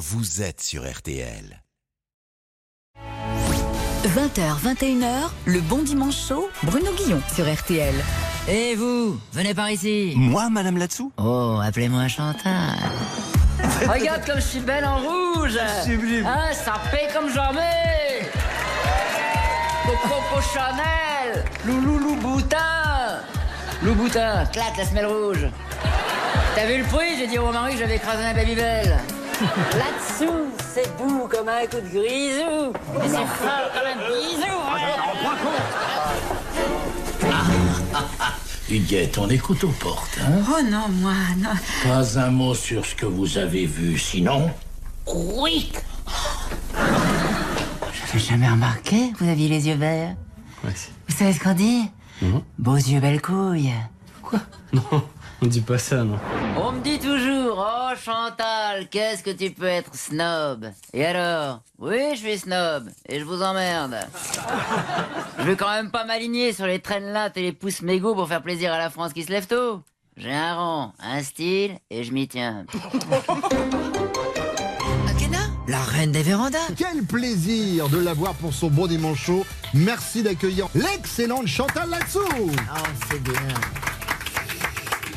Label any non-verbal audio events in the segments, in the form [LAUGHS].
vous êtes sur RTL. 20h, 21h, le bon dimanche chaud, Bruno Guillon sur RTL. Et vous, venez par ici. Moi, Madame Latsou Oh, appelez-moi Chantal. Regarde comme je suis belle en rouge. Sublime. Hein, ça paie comme jamais. Coco Chanel, Loulou Louboutin. Louboutin, claque la semelle rouge. T'as vu le prix? J'ai dit au mari que j'avais écrasé un babybel. Là-dessous, c'est doux comme un coup de grisou. Et c'est fort comme un bisou. Huguette, on écoute aux portes, hein Oh non, moi, non. Pas un mot sur ce que vous avez vu, sinon... Oui. J'avais jamais remarqué que vous aviez les yeux verts. Vous savez ce qu'on dit? Beaux yeux, belles couilles. Non, on dit pas ça, non. On me dit toujours, oh Chantal, qu'est-ce que tu peux être snob? Et alors? Oui, je suis snob, et je vous emmerde. Je vais quand même pas m'aligner sur les traînes lattes et les pouces mégots pour faire plaisir à la France qui se lève tôt. J'ai un rang, un style, et je m'y tiens. Akena? La reine des vérandas Quel plaisir de l'avoir pour son bon dimanche chaud. Merci d'accueillir l'excellente Chantal Latsou. Oh, c'est bien.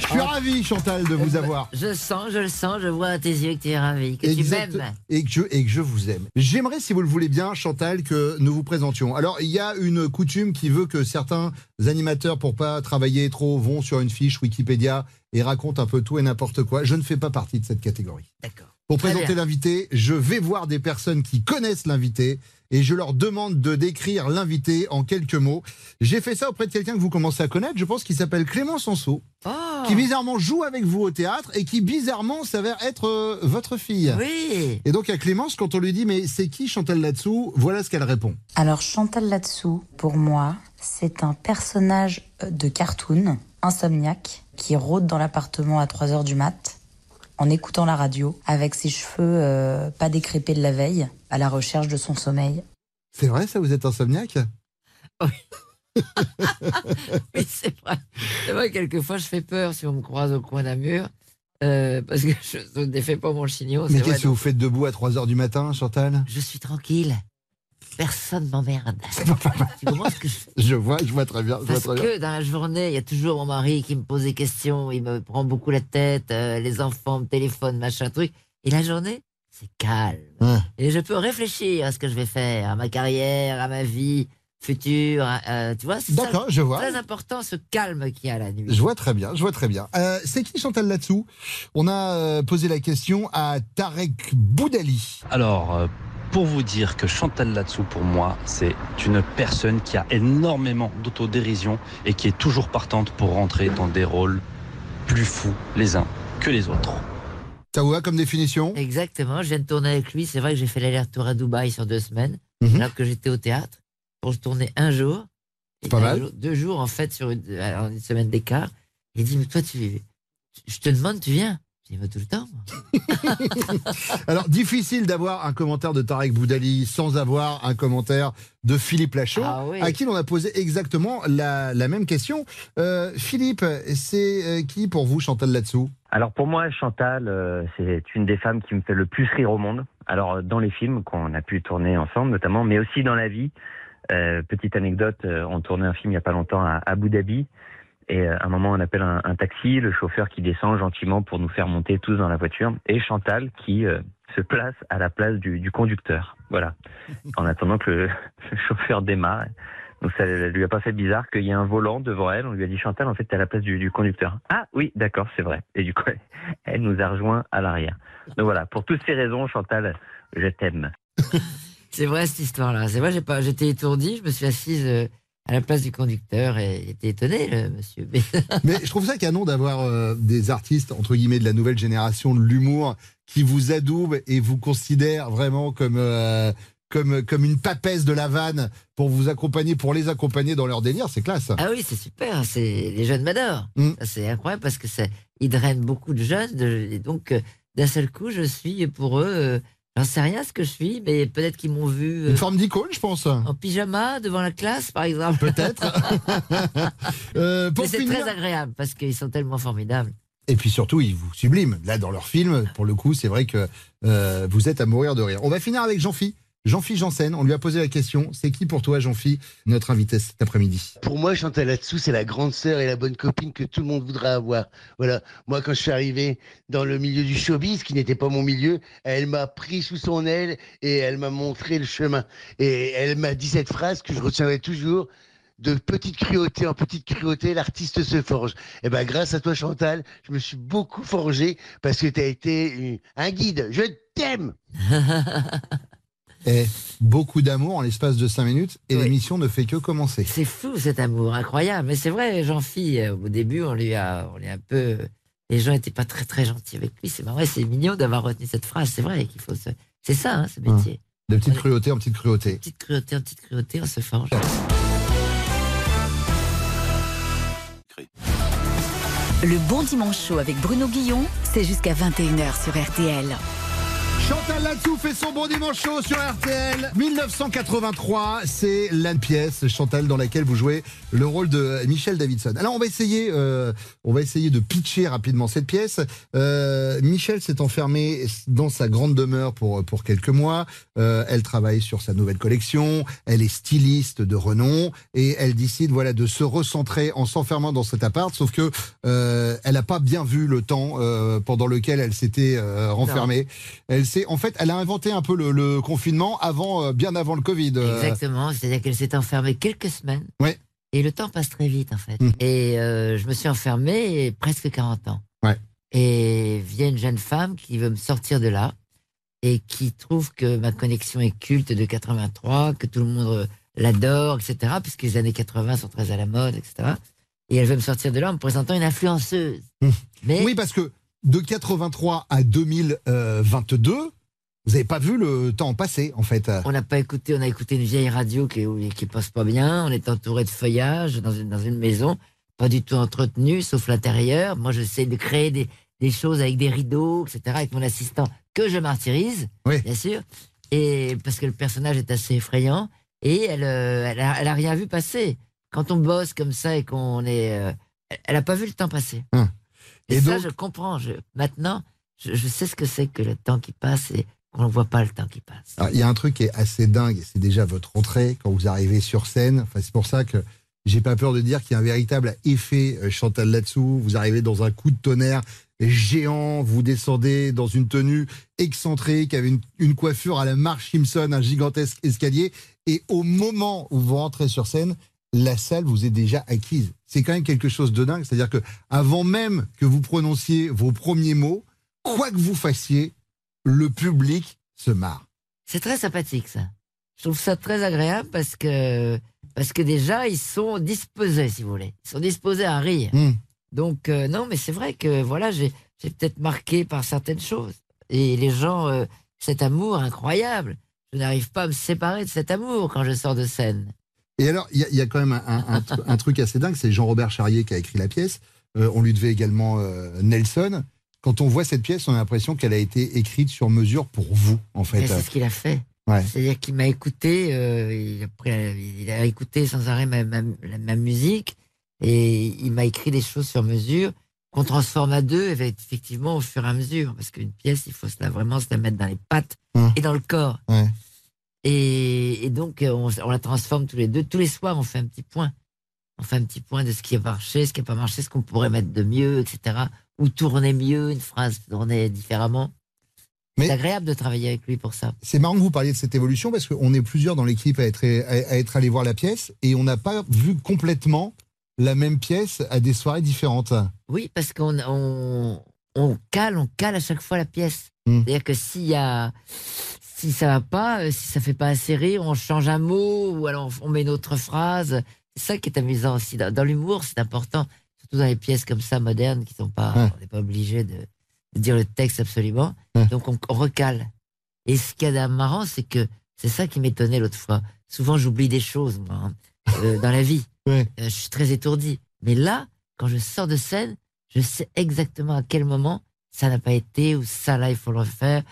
Je suis ravi, Chantal, de vous avoir. Je sens, je le sens, je vois à tes yeux que tu es ravi, que Exact- tu m'aimes. Et que, je, et que je vous aime. J'aimerais, si vous le voulez bien, Chantal, que nous vous présentions. Alors, il y a une coutume qui veut que certains animateurs, pour pas travailler trop, vont sur une fiche Wikipédia et racontent un peu tout et n'importe quoi. Je ne fais pas partie de cette catégorie. D'accord. Pour Très présenter l'invité, je vais voir des personnes qui connaissent l'invité et je leur demande de décrire l'invité en quelques mots. J'ai fait ça auprès de quelqu'un que vous commencez à connaître, je pense qu'il s'appelle Clément Sanso, Oh qui bizarrement joue avec vous au théâtre et qui bizarrement s'avère être euh, votre fille. Oui Et donc à Clémence, quand on lui dit mais c'est qui Chantal là-dessous, voilà ce qu'elle répond. Alors Chantal là-dessous, pour moi, c'est un personnage euh, de cartoon, insomniaque, qui rôde dans l'appartement à 3 heures du mat, en écoutant la radio, avec ses cheveux euh, pas décrépés de la veille, à la recherche de son sommeil. C'est vrai ça, vous êtes insomniaque? [LAUGHS] Oui, c'est vrai. C'est vrai, quelquefois, je fais peur si on me croise au coin d'un mur. euh, parce que je ne défais pas mon chignon. Mais qu'est-ce que vous faites debout à 3 heures du matin, Chantal? Je suis tranquille. Personne m'emmerde. [LAUGHS] tu comprends ce que je vois, je vois très bien. Je vois Parce bien. que dans la journée, il y a toujours mon mari qui me pose des questions, il me prend beaucoup la tête, euh, les enfants me téléphonent, machin truc. Et la journée, c'est calme. Ouais. Et je peux réfléchir à ce que je vais faire, à ma carrière, à ma vie future. euh, tu vois, c'est ça D'accord, je vois. très important, ce calme qu'il y a la nuit. Je vois très bien, je vois très bien. Euh, c'est qui Chantal là-dessous On a euh, posé la question à Tarek Boudali. Alors, euh, pour vous dire que Chantal Latsou, pour moi, c'est une personne qui a énormément d'autodérision et qui est toujours partante pour rentrer dans des rôles plus fous les uns que les autres. Ça vous va comme définition? Exactement, je viens de tourner avec lui. C'est vrai que j'ai fait l'aller-retour à Dubaï sur deux semaines, Mhm. alors que j'étais au théâtre pour tourner un jour. Et Pas un mal. jour- deux jours, en fait, sur une, alors, une semaine d'écart. Il dit, mais toi, tu, je te demande, tu viens? Dis, bah, tout le temps. [LAUGHS] Alors, difficile d'avoir un commentaire de Tarek Boudali sans avoir un commentaire de Philippe Lachaud, Ah oui. à qui l'on a posé exactement la, la même question. Euh, Philippe, c'est euh, qui pour vous Chantal là-dessous Alors pour moi, Chantal, euh, c'est une des femmes qui me fait le plus rire au monde. Alors dans les films qu'on a pu tourner ensemble notamment, mais aussi dans la vie. Euh, petite anecdote, euh, on tournait un film il y a pas longtemps à Abu Dhabi. Et euh, à un moment, on appelle un, taxi, le chauffeur qui descend gentiment pour nous faire monter tous dans la voiture, et Chantal qui euh, se place à la place du, du conducteur. Voilà. En attendant que [LAUGHS] le, chauffeur démarre. Donc ça lui a pas fait bizarre qu'il y ait un volant devant elle. On lui a dit Chantal, en fait, t'es à la place du, du conducteur. Ah oui, d'accord, c'est vrai. Et du coup, [LAUGHS] elle nous a rejoint à l'arrière. Donc voilà, pour toutes ces raisons, Chantal, je t'aime. [LAUGHS] C'est vrai, cette histoire-là. C'est vrai, j'ai pas, j'étais étourdi. Je me suis assise euh, à la place du conducteur et était étonné, le monsieur. [LAUGHS] Mais- je trouve ça canon d'avoir euh, des artistes, entre guillemets, de la nouvelle génération de l'humour qui vous adoubent et vous considèrent vraiment comme, euh, comme, comme une papesse de la vanne pour vous accompagner, pour les accompagner dans leur délire. C'est classe. Ah oui, c'est super. C'est les jeunes m'adorent. Mm. C'est incroyable parce que ça, ils drainent beaucoup de jeunes. de- et donc, euh, d'un seul coup, je suis pour eux. Euh, J'en sais rien ce que je suis, mais peut-être qu'ils m'ont vu euh, Une forme d'icône, je pense. en pyjama devant la classe, par exemple. Peut-être. [LAUGHS] Euh, Mais c'est finir, très agréable parce qu'ils sont tellement formidables. Et puis surtout, ils vous subliment. Là, dans leur film, pour le coup, c'est vrai que euh, vous êtes à mourir de rire. On va finir avec Jean-Phi. Jean-Phi Janssen, on lui a posé la question. C'est qui pour toi, Jean-Phi, notre invité cet après-midi? Pour moi, Chantal là-dessous, c'est la grande sœur et la bonne copine que tout le monde voudrait avoir. Voilà. Moi, quand je suis arrivé dans le milieu du showbiz, qui n'était pas mon milieu, elle m'a pris sous son aile et elle m'a montré le chemin. Et elle m'a dit cette phrase que je retiendrai toujours de petite cruauté en petite cruauté, l'artiste se forge. Et ben grâce à toi Chantal, je me suis beaucoup forgé parce que tu as été un guide. Je t'aime. [LAUGHS] et beaucoup d'amour en l'espace de 5 minutes et l'émission ne fait que commencer. C'est fou cet amour, incroyable. Mais c'est vrai, Jean-Phi, euh, au début, on lui a, on lui a un peu. Les gens n'étaient pas très très gentils avec lui. C'est vrai, c'est mignon d'avoir retenu cette phrase. C'est vrai qu'il faut se. C'est ça, hein, ce métier. De petite cruauté en petite cruauté. Petite cruauté en petite cruauté, on se forge. Le bon dimanche chaud avec Bruno Guillon, c'est jusqu'à 21h sur RTL. Chantal Latsou fait son bon dimanche chaud sur RTL. 1983, c'est la pièce, Chantal, dans laquelle vous jouez le rôle de Michel Davidson. Alors, on va essayer, euh, on va essayer de pitcher rapidement cette pièce. Euh, Michel s'est enfermé dans sa grande demeure pour, pour quelques mois. Euh, elle travaille sur sa nouvelle collection. Elle est styliste de renom et elle décide, voilà, de se recentrer en s'enfermant dans cet appart. Sauf que elle n'a pas bien vu le temps pendant lequel elle s'était renfermée. Elle en fait, elle a inventé un peu le, confinement avant, euh, bien avant le Covid. Euh. Exactement, c'est-à-dire qu'elle s'est enfermée quelques semaines. Ouais. Et le temps passe très vite, en fait. Mmh. Et euh, je me suis enfermée presque 40 ans. Ouais. Et vient une jeune femme qui veut me sortir de là et qui trouve que ma connexion est culte de 83, que tout le monde l'adore, etc., puisque les années 80 sont très à la mode, etc. Et elle veut me sortir de là en me présentant une influenceuse. Mmh. Mais... Oui, parce que de 83 à 2022, vous n'avez pas vu le temps passer, en fait. On n'a pas écouté, on a écouté une vieille radio qui, qui passe pas bien. On est entouré de feuillage dans une, dans une maison, pas du tout entretenue, sauf l'intérieur. Moi, j'essaie de créer des, des, choses avec des rideaux, etc., avec mon assistant, que je martyrise, bien sûr. Et parce que le personnage est assez effrayant. Et elle, euh, elle, a, rien vu passer. Quand on bosse comme ça et qu'on est. Euh, elle n'a pas vu le temps passer. Hum. Et, ça, je comprends. Je, maintenant, je, sais ce que c'est que le temps qui passe et qu'on ne voit pas le temps qui passe. Il y a un truc qui est assez dingue, c'est déjà votre entrée quand vous arrivez sur scène. Enfin, c'est pour ça que j'ai pas peur de dire qu'il y a un véritable effet euh, Chantal là-dessous. Vous arrivez dans un coup de tonnerre géant, vous descendez dans une tenue excentrique avec une, une coiffure à la Marge Simpson, un gigantesque escalier. Et au moment où vous rentrez sur scène, la salle vous est déjà acquise. C'est quand même quelque chose de dingue. C'est-à-dire que avant même que vous prononciez vos premiers mots, quoi que vous fassiez, le public se marre. C'est très sympathique ça. Je trouve ça très agréable parce que parce que déjà ils sont disposés, si vous voulez, ils sont disposés à rire. Hmm. Donc euh, non, mais c'est vrai que voilà, j'ai peut-être marqué par certaines choses et les gens euh, cet amour incroyable. Je n'arrive pas à me séparer de cet amour quand je sors de scène. Et alors, il y, a quand même un, truc assez dingue, c'est Jean-Robert Charrier qui a écrit la pièce. Euh, on lui devait également Nelson. Quand on voit cette pièce, on a l'impression qu'elle a été écrite sur mesure pour vous, en fait. C'est ce qu'il a fait. C'est-à-dire qu'il m'a écouté, euh, il, a, écouté sans arrêt ma, ma, musique et il m'a écrit des choses sur mesure qu'on transforme à deux effectivement au fur et à mesure. Parce qu'une pièce, il faut se vraiment se la mettre dans les pattes hum. et dans le corps. Ouais. Et, donc, euh, on, la transforme tous les deux. Tous les soirs, on fait un petit point. On fait un petit point de ce qui a marché, ce qui n'a pas marché, ce qu'on pourrait mettre de mieux, etc. Ou tourner mieux, une phrase tourner différemment. C'est agréable de travailler avec lui pour ça. C'est marrant que vous parliez de cette évolution parce qu'on est plusieurs dans l'équipe à être, à être allés voir la pièce et on n'a pas vu complètement la même pièce à des soirées différentes. Oui, parce qu'on on, cale, on cale à chaque fois la pièce. Hmm. C'est-à-dire que s'il y a, si ça va pas, euh, si ça fait pas assez rire, on change un mot ou alors on met une autre phrase. C'est ça qui est amusant aussi. Dans, l'humour, c'est important, surtout dans les pièces comme ça modernes qui sont pas, on n'est pas obligé de, dire le texte absolument. Donc on, recale. Et ce qui est marrant, c'est que c'est ça qui m'étonnait l'autre fois. Souvent, j'oublie des choses moi, hein, euh, dans la vie. [LAUGHS] Euh, je suis très étourdi. Mais là, quand je sors de scène, je sais exactement à quel moment ça n'a pas été ou ça là il faut le refaire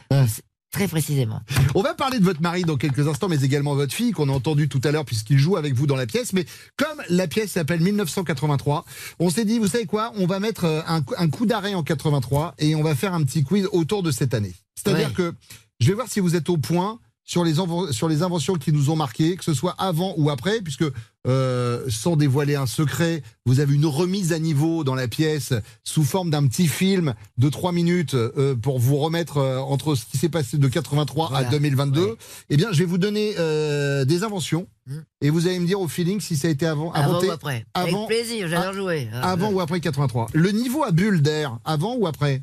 Très précisément. [LAUGHS] On va parler de votre mari dans quelques instants, mais également votre fille qu'on a entendu tout à l'heure puisqu'il joue avec vous dans la pièce. Mais comme la pièce s'appelle 1983, on s'est dit, vous savez quoi On va mettre euh, un, un coup d'arrêt en 83 et on va faire un petit quiz autour de cette année. C'est-à-dire Ouais. que je vais voir si vous êtes au point sur les, sur les inventions qui nous ont marqués, que ce soit avant ou après, puisque euh, sans dévoiler un secret, vous avez une remise à niveau dans la pièce sous forme d'un petit film de 3 minutes euh, pour vous remettre euh, entre ce qui s'est passé de 83 Voilà. à 2022. Ouais. Eh bien, je vais vous donner euh, des inventions Hmm. et vous allez me dire au feeling si ça a été avant, Avant ou après? Avant- Avec plaisir, j'adore jouer. Avant euh, ou après 83. Le niveau à bulle d'air, avant ou après?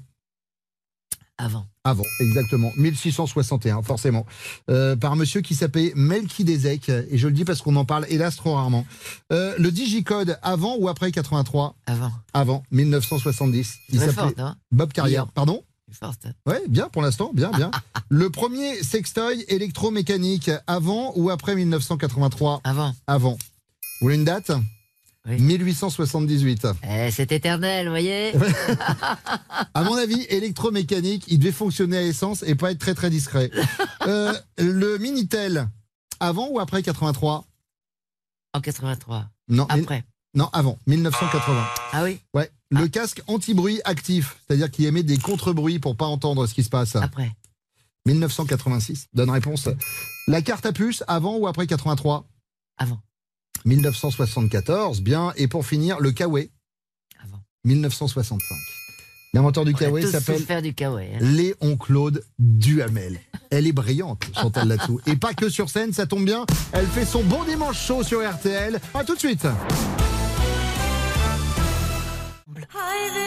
Avant. Avant, exactement. 1661, forcément. Euh, par un monsieur qui s'appelait Melchizedek, et je le dis parce qu'on en parle hélas trop rarement. Euh, le digicode, avant ou après 83 Avant. Avant, 1970. Il s'appelait hein Bob Carrière. Bien. Pardon? Ouais, bien pour l'instant, bien, bien. [LAUGHS] le premier sextoy électromécanique, avant ou après 1983 Avant. Avant. Vous voulez une date? Oui. 1878. Eh, c'est éternel, vous voyez [LAUGHS] À mon avis, électromécanique, il devait fonctionner à essence et pas être très très discret. [LAUGHS] Euh, le Minitel, avant ou après 83 En 83. Non, Après. non, avant, 1980. Ah oui Ouais. Le casque anti-bruit actif, c'est-à-dire qu'il émet des contre-bruits pour pas entendre ce qui se passe. Après. 1986. Donne réponse. La carte à puce, avant ou après 83 Avant. 1974, bien. Et pour finir, le Kawaii, Avant. 1965. L'inventeur du Kawaii s'appelle hein. Léon Claude Duhamel. Elle est brillante, Chantal Latsou. Et pas que sur scène, ça tombe bien. Elle fait son bon dimanche chaud sur RTL. À tout de suite.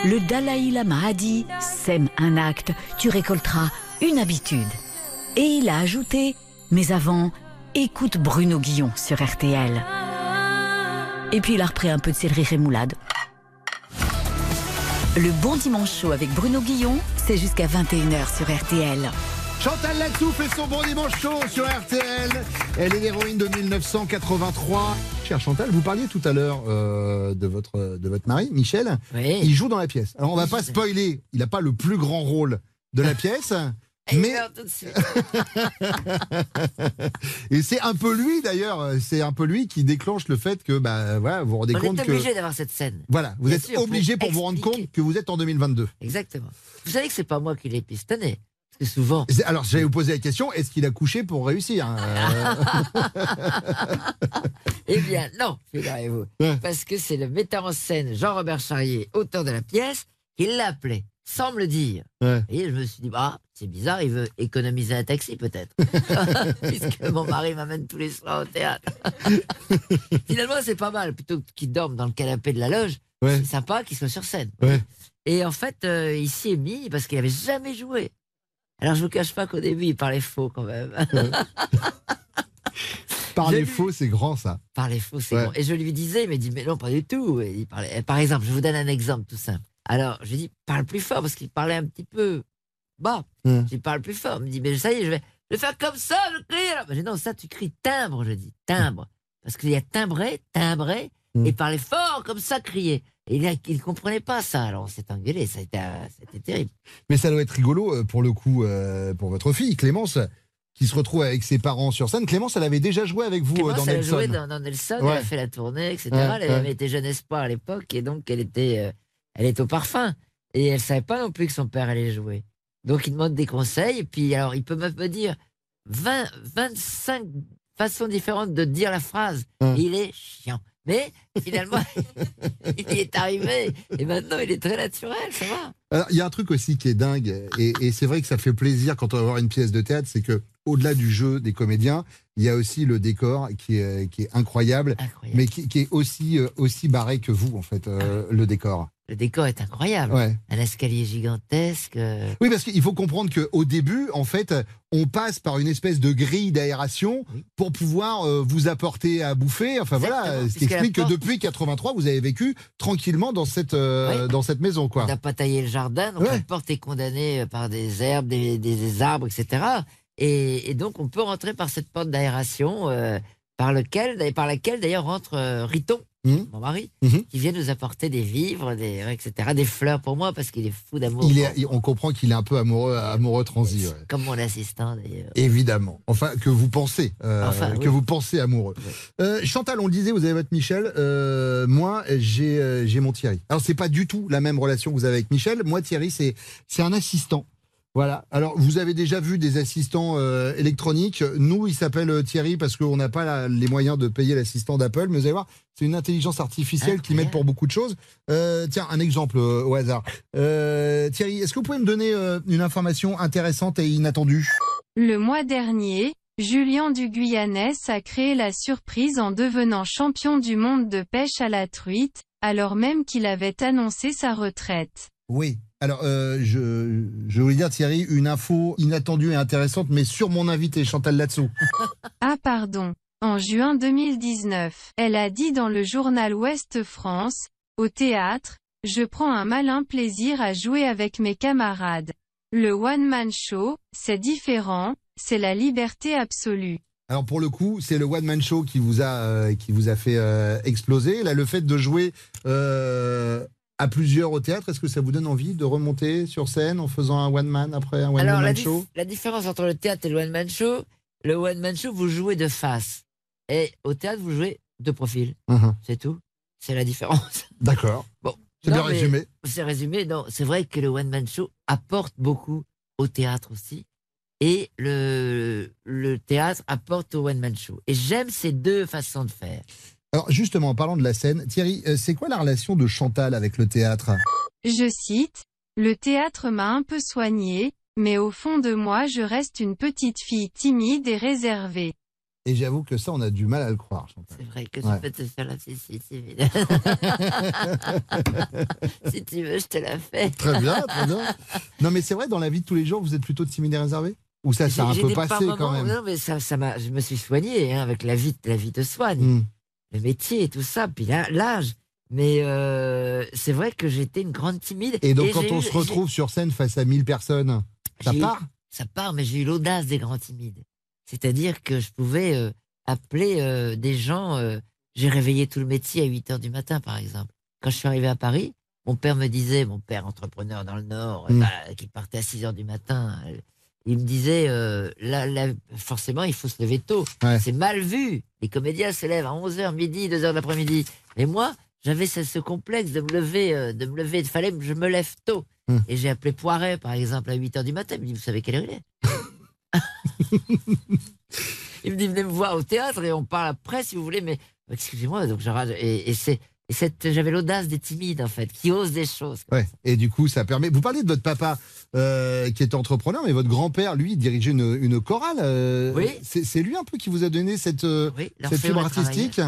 Le Dalai Lama a dit Sème un acte, tu récolteras une habitude. Et il a ajouté Mais avant, écoute Bruno Guillon sur RTL. Et puis il a repris un peu de céleri rémoulade. Le bon dimanche chaud avec Bruno Guillon, c'est jusqu'à 21h sur RTL. Chantal Latsou fait son bon dimanche chaud sur RTL. Elle est l'héroïne de 1983. Chère Chantal, vous parliez tout à l'heure euh, de, votre, de votre mari, Michel. Oui. Il joue dans la pièce. Alors on va pas spoiler. Il n'a pas le plus grand rôle de la [LAUGHS] pièce. Il mais meurt tout de suite. [LAUGHS] et c'est un peu lui d'ailleurs, c'est un peu lui qui déclenche le fait que bah voilà, vous vous rendez On compte est que obligé d'avoir cette scène. voilà, vous Bien êtes sûr, obligé pour vous rendre compte que vous êtes en 2022. Exactement. Vous savez que c'est pas moi qui l'ai pistonné. Que souvent. C'est- Alors j'allais vous poser la question, est-ce qu'il a couché pour réussir hein Euh, [LAUGHS] Eh bien, non, figurez-vous. Ouais. Parce que c'est le metteur en scène Jean-Robert Charrier, auteur de la pièce, qui l'a appelé, sans me le dire. ouais. Et je me suis dit, bah, c'est bizarre, il veut économiser un taxi peut-être. [LAUGHS] Puisque mon mari m'amène tous les soirs au théâtre. [LAUGHS] Finalement, c'est pas mal. Plutôt qu'il dorme dans le canapé de la loge, Ouais. c'est sympa qu'il soit sur scène. Ouais. Et en fait, euh, il s'y est mis parce qu'il avait jamais joué. Alors, je vous cache pas qu'au début, il parlait faux quand même. [LAUGHS] Parler Je lui- faux, c'est grand ça. Parler faux, c'est Ouais. bon. Et je lui disais, il m'a dit, mais non, pas du tout. Et il parlait, par exemple, je vous donne un exemple tout simple. Alors, je lui dis, parle plus fort parce qu'il parlait un petit peu bas. Hum. Je lui parle plus fort. Il me dit, mais ça y est, je vais, je vais faire comme ça, je crie. Alors. Je dis, non, ça, tu cries timbre, je dis, timbre. Parce qu'il y a timbré, timbré, Hum. et parler fort, comme ça, crier. Et il ne comprenait pas ça. Alors, on s'est engueulé. Ça a été, c'était terrible. Mais ça doit être rigolo euh, pour le coup euh, pour votre fille Clémence qui se retrouve avec ses parents sur scène. Clémence, elle avait déjà joué avec vous euh, Clémence, dans elle a Nelson. joué dans, dans Nelson, Ouais. elle a fait la tournée, etc. Ouais, elle ouais. avait été jeune espoir à l'époque et donc elle était, euh, elle était au parfum. Et elle savait pas non plus que son père allait jouer. Donc il demande des conseils et puis alors il peut me dire 20, 25 façons différentes de dire la phrase. Et il est chiant. Mais finalement, [LAUGHS] il y est arrivé et maintenant il est très naturel, ça va. Il y a un truc aussi qui est dingue, et, et c'est vrai que ça fait plaisir quand on va voir une pièce de théâtre, c'est que au-delà du jeu des comédiens, il y a aussi le décor qui est, qui est incroyable, Incroyable. mais qui, qui est aussi, euh, aussi barré que vous, en fait, euh, le décor. Le décor est incroyable. Ouais. Un escalier gigantesque. euh, Oui, parce qu'il faut comprendre qu'au début, en fait, on passe par une espèce de grille d'aération Oui. pour pouvoir euh, vous apporter à bouffer. Enfin voilà, ce qui explique que depuis 83, vous avez vécu tranquillement dans cette, euh, Oui. dans cette maison, quoi. On n'a pas taillé le jardin, donc Ouais. la porte est condamnée par des herbes, des, des- des arbres, etc. Et, et donc on peut rentrer par cette porte d'aération, euh, par, lequel, par laquelle d'ailleurs rentre euh, Riton, Mhm. mon mari, Mhm. qui vient nous apporter des vivres, des, etc., des fleurs pour moi parce qu'il est fou d'amour. Il est, on comprend qu'il est un peu amoureux, amoureux transi. ouais. Comme mon assistant d'ailleurs. Évidemment. Enfin, que vous pensez, euh, Enfin, que oui. vous pensez amoureux. Euh, Chantal, on le disait, vous avez votre Michel. Euh, moi, j'ai j'ai mon Thierry. Alors, c'est pas du tout la même relation que vous avez avec Michel. Moi, Thierry, c'est c'est un assistant. Voilà. Alors, vous avez déjà vu des assistants euh, électroniques. Nous, il s'appelle euh, Thierry parce qu'on n'a pas la- les moyens de payer l'assistant d'Apple. Mais vous allez voir, c'est une intelligence artificielle qui m'aide pour beaucoup de choses. Euh, tiens, un exemple euh, au hasard. Euh, Thierry, est-ce que vous pouvez me donner euh, une information intéressante et inattendue? Le mois dernier, Julien du Guyanès a créé la surprise en devenant champion du monde de pêche à la truite, alors même qu'il avait annoncé sa retraite. Oui. Alors, euh, je, je voulais dire, Thierry, une info inattendue et intéressante, mais sur mon invité, Chantal Latsou. [LAUGHS] Ah pardon. En juin 2019, elle a dit dans le journal Ouest France, au théâtre, je prends un malin plaisir à jouer avec mes camarades. Le one-man show, c'est différent, c'est la liberté absolue. Alors, pour le coup, c'est le one-man show qui vous a, euh, qui vous a fait euh, exploser. Là, le fait de jouer euh, à plusieurs au théâtre, est-ce que ça vous donne envie de remonter sur scène en faisant un one-man après un Alors, la, one-man dif- show la différence entre le théâtre et le one-man show, le one-man show, vous jouez de face. Et au théâtre, vous jouez de profil. Mhm. C'est tout. C'est la différence. [LAUGHS] D'accord. Bon. C'est bien résumé. C'est résumé. Non, c'est vrai que le one-man show apporte beaucoup au théâtre aussi. Et le, le théâtre apporte au one-man show. Et j'aime ces deux façons de faire. Alors, justement, en parlant de la scène, Thierry, euh, c'est quoi la relation de Chantal avec le théâtre? Je cite, Le théâtre m'a un peu soigné, mais au fond de moi je reste une petite fille timide et réservée. Et j'avoue que ça, on a du mal à le croire, Chantal. C'est vrai que Ouais. je peux te faire la si, si, si, évidemment. [LAUGHS] si tu veux, je te la fais. Très bien, très bien. Non, mais c'est vrai, dans la vie de tous les jours, vous êtes plutôt timide et réservé Ou ça, ça a un peu passé pas quand même? Non, mais ça, ça m'a, je me suis soigné hein, avec la vie, la vie te soigne, Hmm. Le métier et tout ça, puis l'âge. Mais euh, c'est vrai que j'étais une grande timide. Et donc, quand on eu- se retrouve sur scène face à 1000 personnes, ça eu- part? Ça part, mais j'ai eu l'audace des grands timides. C'est-à-dire que je pouvais euh, appeler euh, des gens. euh, j'ai réveillé tout le métier à 8 heures du matin, par exemple. Quand je suis arrivé à Paris, mon père me disait, mon père entrepreneur dans le Nord, Mm. bah, qui partait à 6 heures du matin, euh, il me disait, euh, là, là, forcément, il faut se lever tôt. Ouais. C'est mal vu. Les comédiens se lèvent à 11h, midi, 2h de l'après-midi. Mais moi, j'avais ce, ce complexe de me lever, euh, de me lever. Il fallait que je me lève tôt. Mm. Et j'ai appelé Poiret, par exemple, à 8h du matin. Il me dit, vous savez quelle heure il est? [LAUGHS] Il me dit, venez me voir au théâtre et on parle après si vous voulez, mais excusez-moi. Donc, je rage- et, et c'est, et cette, j'avais l'audace des timides, en fait, qui osent des choses. Ouais. Et du coup, ça permet. Vous parlez de votre papa euh, qui était entrepreneur, mais votre grand-père, lui, dirigeait une, une chorale. euh, Oui. C'est lui un peu qui vous a donné cette, euh, Oui, cette fibre artistique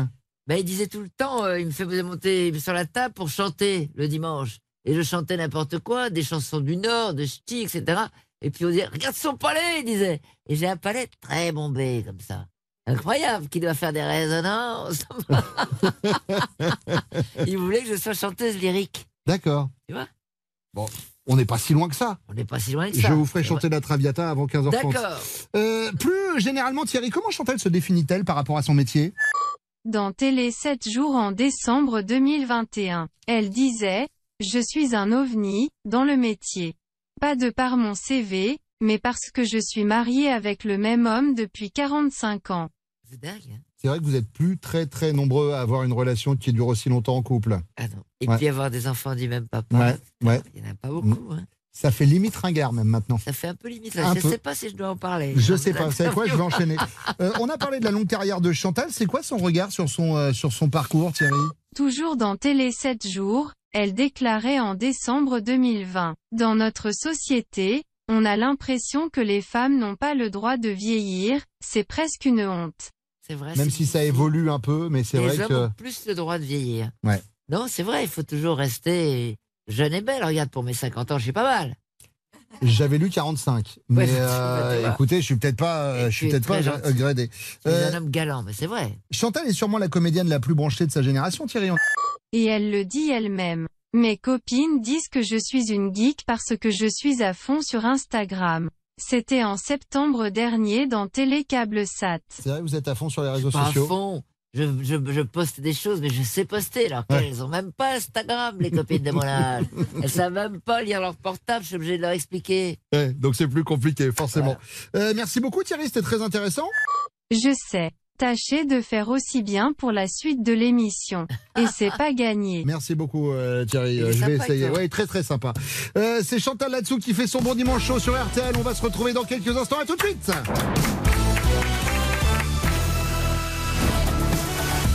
Ben, il disait tout le temps, euh, il me fait monter sur la table pour chanter le dimanche. Et je chantais n'importe quoi, des chansons du Nord, de Ch'ti, etc. Et puis on disait, regarde son palais, il disait. Et j'ai un palais très bombé, comme ça. Incroyable, qui doit faire des résonances. [LAUGHS] il voulait que je sois chanteuse lyrique. D'accord. Tu vois? Bon, on n'est pas si loin que ça. On n'est pas si loin que ça. Je vous ferai chanter la Traviata avant 15h30. D'accord. Euh, plus généralement, Thierry, comment Chantal se définit-elle par rapport à son métier? Dans Télé 7 jours en décembre 2021, elle disait, Je suis un ovni, dans le métier. Pas de par mon CV, mais parce que je suis mariée avec le même homme depuis 45 ans. C'est hein C'est vrai que vous êtes plus très très nombreux à avoir une relation qui dure aussi longtemps en couple. ah non. Et Ouais. puis avoir des enfants du même papa. Ouais, ouais. Il n'y en a pas beaucoup. hein. Ça fait limite ringard même maintenant. Ça fait un peu limite. Un. Je ne sais pas si je dois en parler. Je Dans sais pas, vous savez quoi, je vais enchaîner. Euh, on a parlé de la longue carrière de Chantal, c'est quoi son regard sur son, euh, sur son parcours Thierry? Toujours dans Télé 7 jours, elle déclarait en décembre 2020. Dans notre société, on a l'impression que les femmes n'ont pas le droit de vieillir, c'est presque une honte. C'est vrai. Même si ça évolue un peu, mais c'est Les vrai hommes que... ont plus le droit de vieillir. Ouais. Non, c'est vrai, il faut toujours rester jeune et belle. Regarde, pour mes 50 ans, je suis pas mal. J'avais lu 45, mais [LAUGHS] Ouais, euh, écoutez, je suis peut-être pas, euh, je suis peut-être pas upgradé. Je suis Euh, un homme galant, mais c'est vrai. Chantal est sûrement la comédienne la plus branchée de sa génération, Thierry. Et elle le dit elle-même. Mes copines disent que je suis une geek parce que je suis à fond sur Instagram. C'était en septembre dernier dans Télécable Sat. C'est vrai, vous êtes à fond sur les réseaux Pas à sociaux. fond. je, je, je poste des choses, mais je sais poster. Alors Ouais. qu'elles ont même pas Instagram, les copines de mon âge. [LAUGHS] Elles savent même pas lire leur portable, je suis obligé de leur expliquer. Ouais, donc c'est plus compliqué, forcément. Euh, merci beaucoup Thierry, c'était très intéressant. Je sais. Tâchez de faire aussi bien pour la suite de l'émission. Et c'est pas [LAUGHS] gagné. Merci beaucoup euh, Thierry, Euh, je vais essayer. Ouais, très très sympa. Euh, c'est Chantal Latsou qui fait son bon dimanche chaud sur RTL. On va se retrouver dans quelques instants. À tout de suite.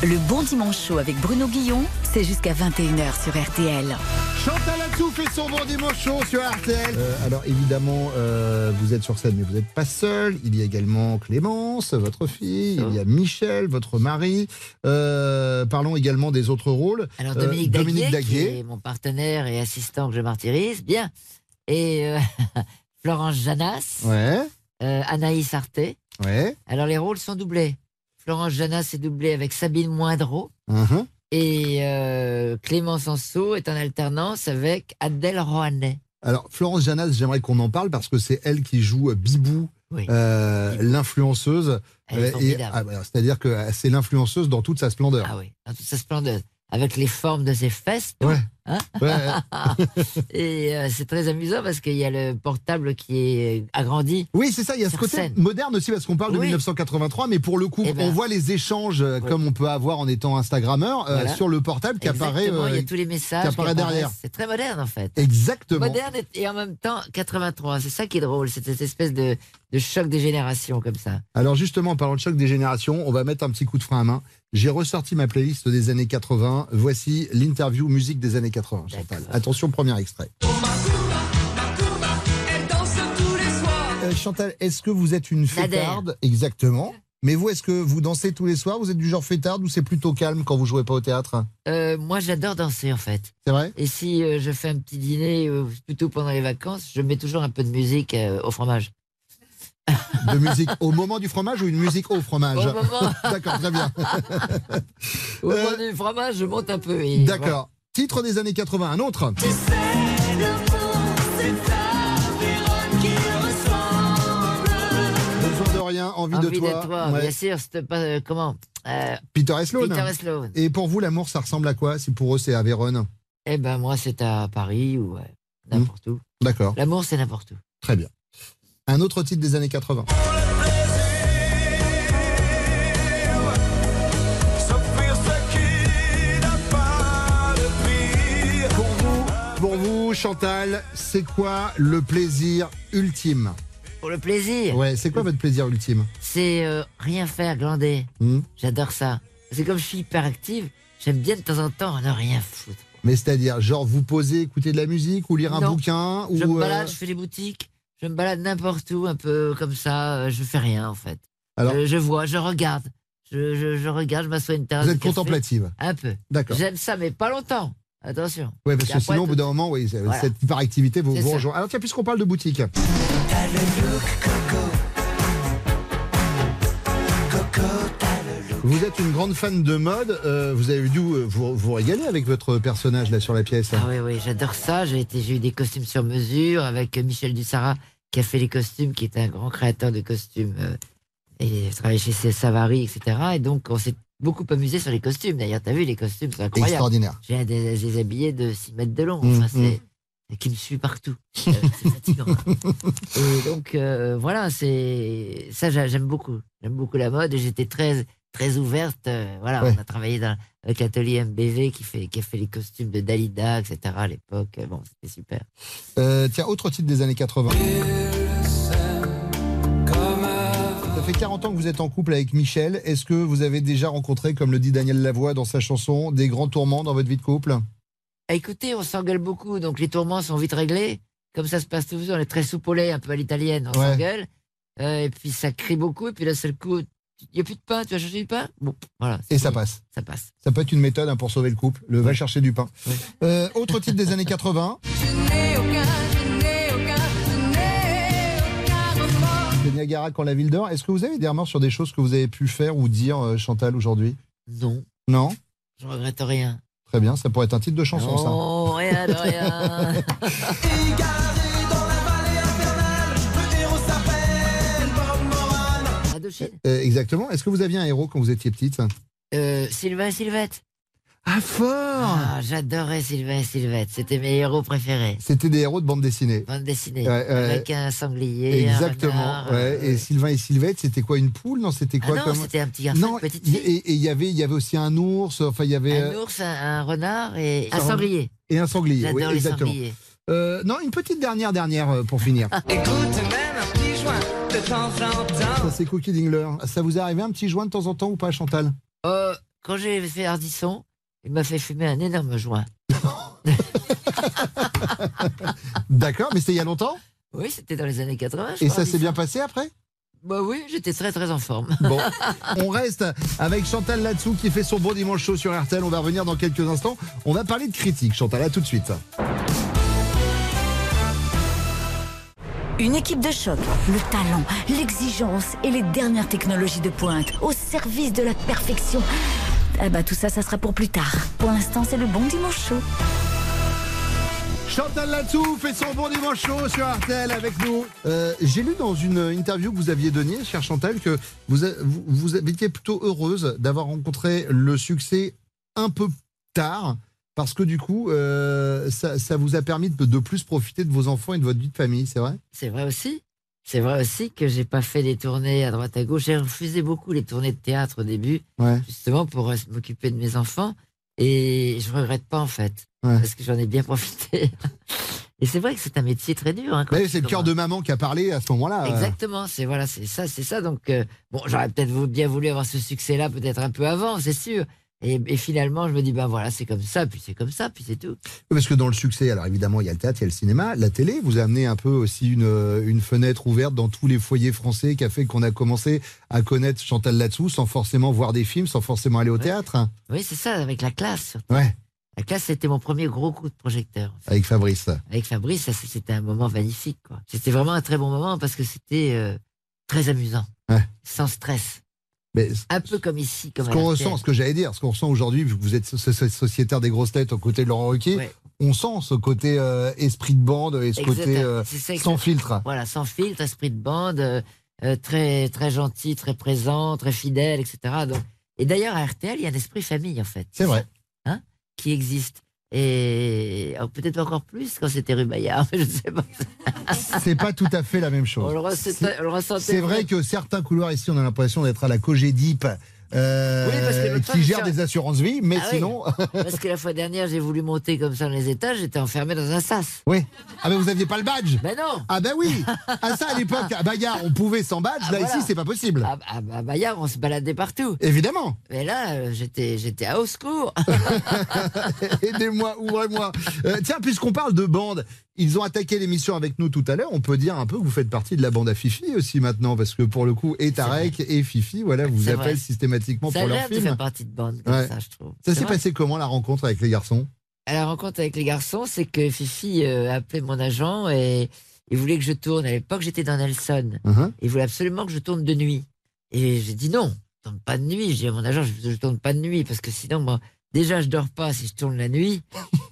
Le bon dimanche chaud avec Bruno Guillon, c'est jusqu'à 21h sur RTL. Chantal Latsou fait son bon dimanche chaud sur RTL. Euh, alors évidemment, euh, vous êtes sur scène, mais vous n'êtes pas seul. Il y a également Clémence, votre fille. Il y a Michel, votre mari. Euh, parlons également des autres rôles. Alors Euh, Dominique, Dominique Daguier, qui est mon partenaire et assistant que je martyrise, bien. Et euh, [LAUGHS] Florence Janas, Ouais, euh, Anaïs Arté. ouais. Alors les rôles sont doublés. Florence Janas est doublée avec Sabine Moindreau. Mhm. Et euh, Clémence Anceau est en alternance avec Adèle Rohanet. Alors Florence Janas, j'aimerais qu'on en parle parce que c'est elle qui joue Bibou. Oui. euh, l'influenceuse. Euh, ah, bah, C'est-à-dire que euh, c'est l'influenceuse dans toute sa splendeur. Ah oui, dans toute sa splendeur. Avec les formes de ses fesses. Ouais. Hein Ouais, [LAUGHS] et euh, c'est très amusant parce qu'il y a le portable qui est agrandi. Oui, c'est ça, il y a ce côté scène. moderne aussi, parce qu'on parle de Oui. 1983, mais pour le coup, Eh ben. on voit les échanges euh, comme on peut avoir en étant Instagrammeur euh, sur le portable qui apparaît. Il y a tous les messages qui apparaît apparaissent. derrière. C'est très moderne en fait. Exactement. Moderne et- et en même temps 83. C'est ça qui est drôle, c'est cette espèce de, de choc des générations comme ça. Alors justement, en parlant de choc des générations, on va mettre un petit coup de frein à main. J'ai ressorti ma playlist des années 80. Voici l'interview musique des années 80. Chantal. D'accord. Attention, premier extrait. Euh, Chantal, est-ce que vous êtes une fêtarde Exactement. Mais vous, est-ce que vous dansez tous les soirs Vous êtes du genre fêtarde ou c'est plutôt calme quand vous jouez pas au théâtre? Euh, moi j'adore danser en fait. C'est vrai? Et si euh, je fais un petit dîner, plutôt pendant les vacances, je mets toujours un peu de musique au fromage. De musique au moment du fromage ou une musique au fromage Au moment, [LAUGHS] D'accord, très bien. au moment du fromage, je monte un peu. D'accord. Titre des années 80, un autre. Besoin de rien, envie, de toi. de toi, Ouais. bien sûr. C'était pas euh, comment euh, Peter et Sloan. Peter et Sloan. Et pour vous, l'amour, ça ressemble à quoi? Si pour eux, c'est à Vérone? Eh ben moi c'est à Paris ou euh, n'importe où. D'accord, L'amour c'est n'importe où. très bien. Un autre titre des années 80. Chantal, c'est quoi le plaisir ultime Pour le plaisir. Ouais, c'est quoi votre plaisir ultime C'est euh, rien faire, glander. Hmm J'adore ça. C'est comme je suis hyper active, j'aime bien de temps en temps ne rien foutre. Mais c'est-à-dire, genre, vous posez, écouter de la musique ou lire un Non. bouquin ou Je me euh, balade, je fais des boutiques, je me balade n'importe où, un peu comme ça, euh, je fais rien en fait. Alors, Je, je vois, je regarde. Je, je, je regarde, je m'assois à une terrasse. vous de êtes café. contemplative. Un peu. D'accord. J'aime ça, mais pas longtemps. Attention. Ouais, parce que sinon, au bout d'un moment, oui, Voilà. cette hyperactivité vous, vous rejoint. Alors, tiens, puisqu'on parle de boutique. Vous êtes une grande fan de mode. euh, vous avez dû euh, vous, vous régaler avec votre personnage là sur la pièce. Ah oui, oui, j'adore ça. J'ai été, j'ai eu des costumes sur mesure avec Michel Dussara qui a fait les costumes, qui est un grand créateur de costumes. euh, et il travaille chez Savary, etc. Et donc, on s'est beaucoup amusé sur les costumes. D'ailleurs, t'as vu, les costumes, c'est incroyable. Extraordinaire. J'ai des, des habillés de 6 mètres de long. Mm, Enfin, c'est. qui me suit partout. Euh, c'est fatigant. hein. [LAUGHS] Et donc, euh, voilà, c'est. Ça, j'a- j'aime beaucoup. J'aime beaucoup la mode et j'étais très, très ouverte. euh, voilà, Ouais. on a travaillé dans, avec l'atelier MBV qui, fait, qui a fait les costumes de Dalida, etc. à l'époque. Bon, c'était super. Tiens, autre titre des années 80. Ça fait 40 ans que vous êtes en couple avec Michel. Est-ce que vous avez déjà rencontré, comme le dit Daniel Lavoie dans sa chanson, des grands tourments dans votre vie de couple? Ah, écoutez, on s'engueule beaucoup, donc les tourments sont vite réglés. Comme ça se passe toujours, on est très soupolé, un peu à l'italienne, on Ouais. s'engueule. Euh, et puis ça crie beaucoup, et puis d'un seul coup, il n'y a plus de pain, tu vas chercher du pain? Bon, voilà. Et ça passe. Ça passe. Ça peut être une méthode hein, pour sauver le couple. Le va chercher du pain. Ouais. Euh, autre titre des années 80. Le Niagara quand la ville dort. Est-ce que vous avez des remords sur des choses que vous avez pu faire ou dire, euh, Chantal, aujourd'hui? Non, Non? Je regrette rien. Très bien, ça pourrait être un titre de chanson, ça. Non, rien de rien. [LAUGHS] Euh, exactement. Est-ce que vous aviez un héros quand vous étiez petite? Euh, Sylvain et Sylvette. Ah, fort Ah, j'adorais Sylvain et Sylvette. C'était mes héros préférés. C'était des héros de bande dessinée. Bande dessinée. Ouais, ouais. Avec un sanglier. un Exactement. renard, ouais. euh, Et Sylvain et Sylvette, c'était quoi une poule? Non, c'était Ah quoi non, comme c'était un petit garçon, Non, une petite et fille. et il y avait, il y avait aussi un ours. Enfin, il y avait Un euh, ours, un, un renard et un sanglier. et un sanglier. J'adore Oui, les exactement. sangliers. Euh, non, une petite dernière, dernière pour finir. [LAUGHS] Écoute même un petit joint de temps en temps. Ça, c'est Cookie Dingler. Ça vous est arrivé un petit joint de temps en temps ou pas, Chantal? Euh, quand j'ai fait Ardisson, il m'a fait fumer un énorme joint. [LAUGHS] D'accord, mais c'était il y a longtemps? Oui, c'était dans les années 80. je Et crois, ça s'est bien passé après? Bah oui, j'étais très très en forme. Bon, [LAUGHS] on reste avec Chantal Latsou qui fait son bon dimanche chaud sur RTL. On va revenir dans quelques instants. On va parler de critique. Chantal, à tout de suite. Une équipe de choc, le talent, l'exigence et les dernières technologies de pointe au service de la perfection. Ah bah tout ça, ça sera pour plus tard. Pour l'instant, c'est le bon dimanche chaud. Chantal Latsou fait son bon dimanche chaud sur RTL avec nous. Euh, J'ai lu dans une interview que vous aviez donnée, chère Chantal, que vous, a- vous, vous étiez plutôt heureuse d'avoir rencontré le succès un peu tard, parce que du coup, euh, ça, ça vous a permis de, de plus profiter de vos enfants et de votre vie de famille, c'est vrai? C'est vrai aussi. C'est vrai aussi que j'ai pas fait des tournées à droite à gauche. J'ai refusé beaucoup les tournées de théâtre au début, Ouais. justement pour euh, m'occuper de mes enfants. Et je regrette pas en fait, Ouais. parce que j'en ai bien [LAUGHS] profité. Et c'est vrai que c'est un métier très dur. Hein, Mais c'est le cœur de maman qui a parlé à ce moment-là. euh. Exactement, c'est voilà, c'est ça, c'est ça. Donc euh, bon, j'aurais peut-être bien voulu avoir ce succès-là, peut-être un peu avant, c'est sûr. Et, et finalement, je me dis ben voilà, c'est comme ça, puis c'est comme ça, puis c'est tout. Parce que dans le succès, alors évidemment, il y a le théâtre, il y a le cinéma, la télé vous a amené un peu aussi une, euh, une fenêtre ouverte dans tous les foyers français qui a fait qu'on a commencé à connaître Chantal Latsou sans forcément voir des films, sans forcément aller au théâtre. Oui, c'est ça, avec la classe. surtout. Ouais, La classe, c'était mon premier gros coup de projecteur. en fait. avec Fabrice. Avec Fabrice, c'était un moment magnifique. C'était vraiment un très bon moment parce que c'était euh, très amusant, Ouais. sans stress. Mais Un peu comme ici, comme ce qu'on ressent, ce que j'allais dire, ce qu'on ressent aujourd'hui, vu que vous êtes so- so- sociétaire des grosses têtes aux côtés de Laurent Ruquier, Ouais. on sent ce côté euh, esprit de bande et ce côté euh, ça, sans filtre. Voilà, sans filtre, esprit de bande, euh, euh, très très gentil, très présent, très fidèle, etc. Donc, et d'ailleurs à RTL, il y a un esprit famille en fait. C'est vrai. Hein, qui existe. Et oh, peut-être encore plus quand c'était rue Bayard, [LAUGHS] je sais pas. C'est pas tout à fait la même chose. le, ressentait- on le ressentait. C'est vrai que certains couloirs ici, on a l'impression d'être à la Cogedip, euh, Oui, parce que fois, qui gère des assurances vie, mais Ah oui. sinon. [LAUGHS] Parce que la fois dernière, j'ai voulu monter comme ça dans les étages, j'étais enfermé dans un sas. oui. Ah, mais vous aviez pas le badge Mais non Ah, ben oui Ah, ça, à l'époque, à Bagarre, on pouvait sans badge. Ah, Là, voilà. ici, c'est pas possible. à, à- à Bayard, on se baladait partout. Évidemment. Mais là, euh, j'étais, j'étais à au secours. [LAUGHS] Aidez-moi, ouvrez-moi. Euh, tiens, puisqu'on parle de bande, ils ont attaqué l'émission avec nous tout à l'heure. On peut dire un peu que vous faites partie de la bande à Fifi aussi maintenant, parce que pour le coup, et Tarek et Fifi, voilà, vous appellent vrai. systématiquement Ça pour leur film. faire partie de bande comme Ouais. ça, je trouve. Ça s'est passé comment la rencontre avec les garçons? À la rencontre avec les garçons, c'est que Fifi euh, a appelé mon agent et il voulait que je tourne. À l'époque, j'étais dans Nelson. Mhm. Il voulait absolument que je tourne de nuit. Et j'ai dit non, je tourne pas de nuit. J'ai dit à mon agent, je, je tourne pas de nuit parce que sinon, moi, déjà, je dors pas si je tourne la nuit.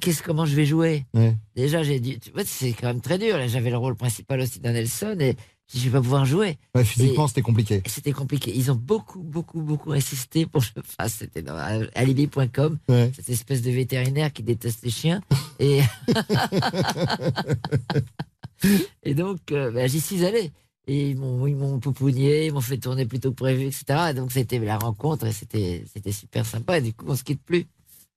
Qu'est-ce comment je vais jouer Ouais. Déjà, j'ai dit, tu vois, c'est quand même très dur. Là, j'avais le rôle principal aussi dans Nelson et je vais pas pouvoir jouer. Ouais, Physiquement, c'était compliqué. C'était compliqué. Ils ont beaucoup, beaucoup, beaucoup insisté pour que je fasse. C'était dans alibi.com, Ouais. cette espèce de vétérinaire qui déteste les chiens. Et, [LAUGHS] [LAUGHS] et donc, euh, ben, j'y suis allé. Et ils m'ont, ils m'ont poupougné, ils m'ont fait tourner plus tôt que prévu, etc. Et donc, c'était la rencontre et c'était, c'était super sympa. Et du coup, on se quitte plus.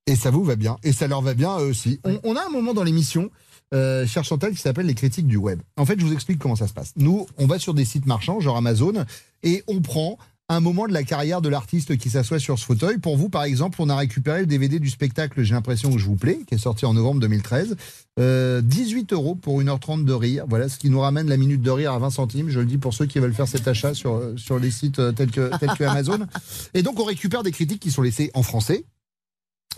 Et ça vous va bien. Et ça leur va bien à eux aussi. On, on a un moment dans l'émission, euh, cher Chantal, qui s'appelle les critiques du web. En fait, je vous explique comment ça se passe. Nous, on va sur des sites marchands, genre Amazon, et on prend un moment de la carrière de l'artiste qui s'assoit sur ce fauteuil. Pour vous, par exemple, on a récupéré le DVD du spectacle J'ai l'impression que je vous plais, qui est sorti en novembre 2013. Euh, 18 euros pour 1h30 de rire. Voilà ce qui nous ramène la minute de rire à 20 centimes. Je le dis pour ceux qui veulent faire cet achat sur, sur les sites euh, tels que, tels que Amazon. [LAUGHS] Et donc, on récupère des critiques qui sont laissées en français.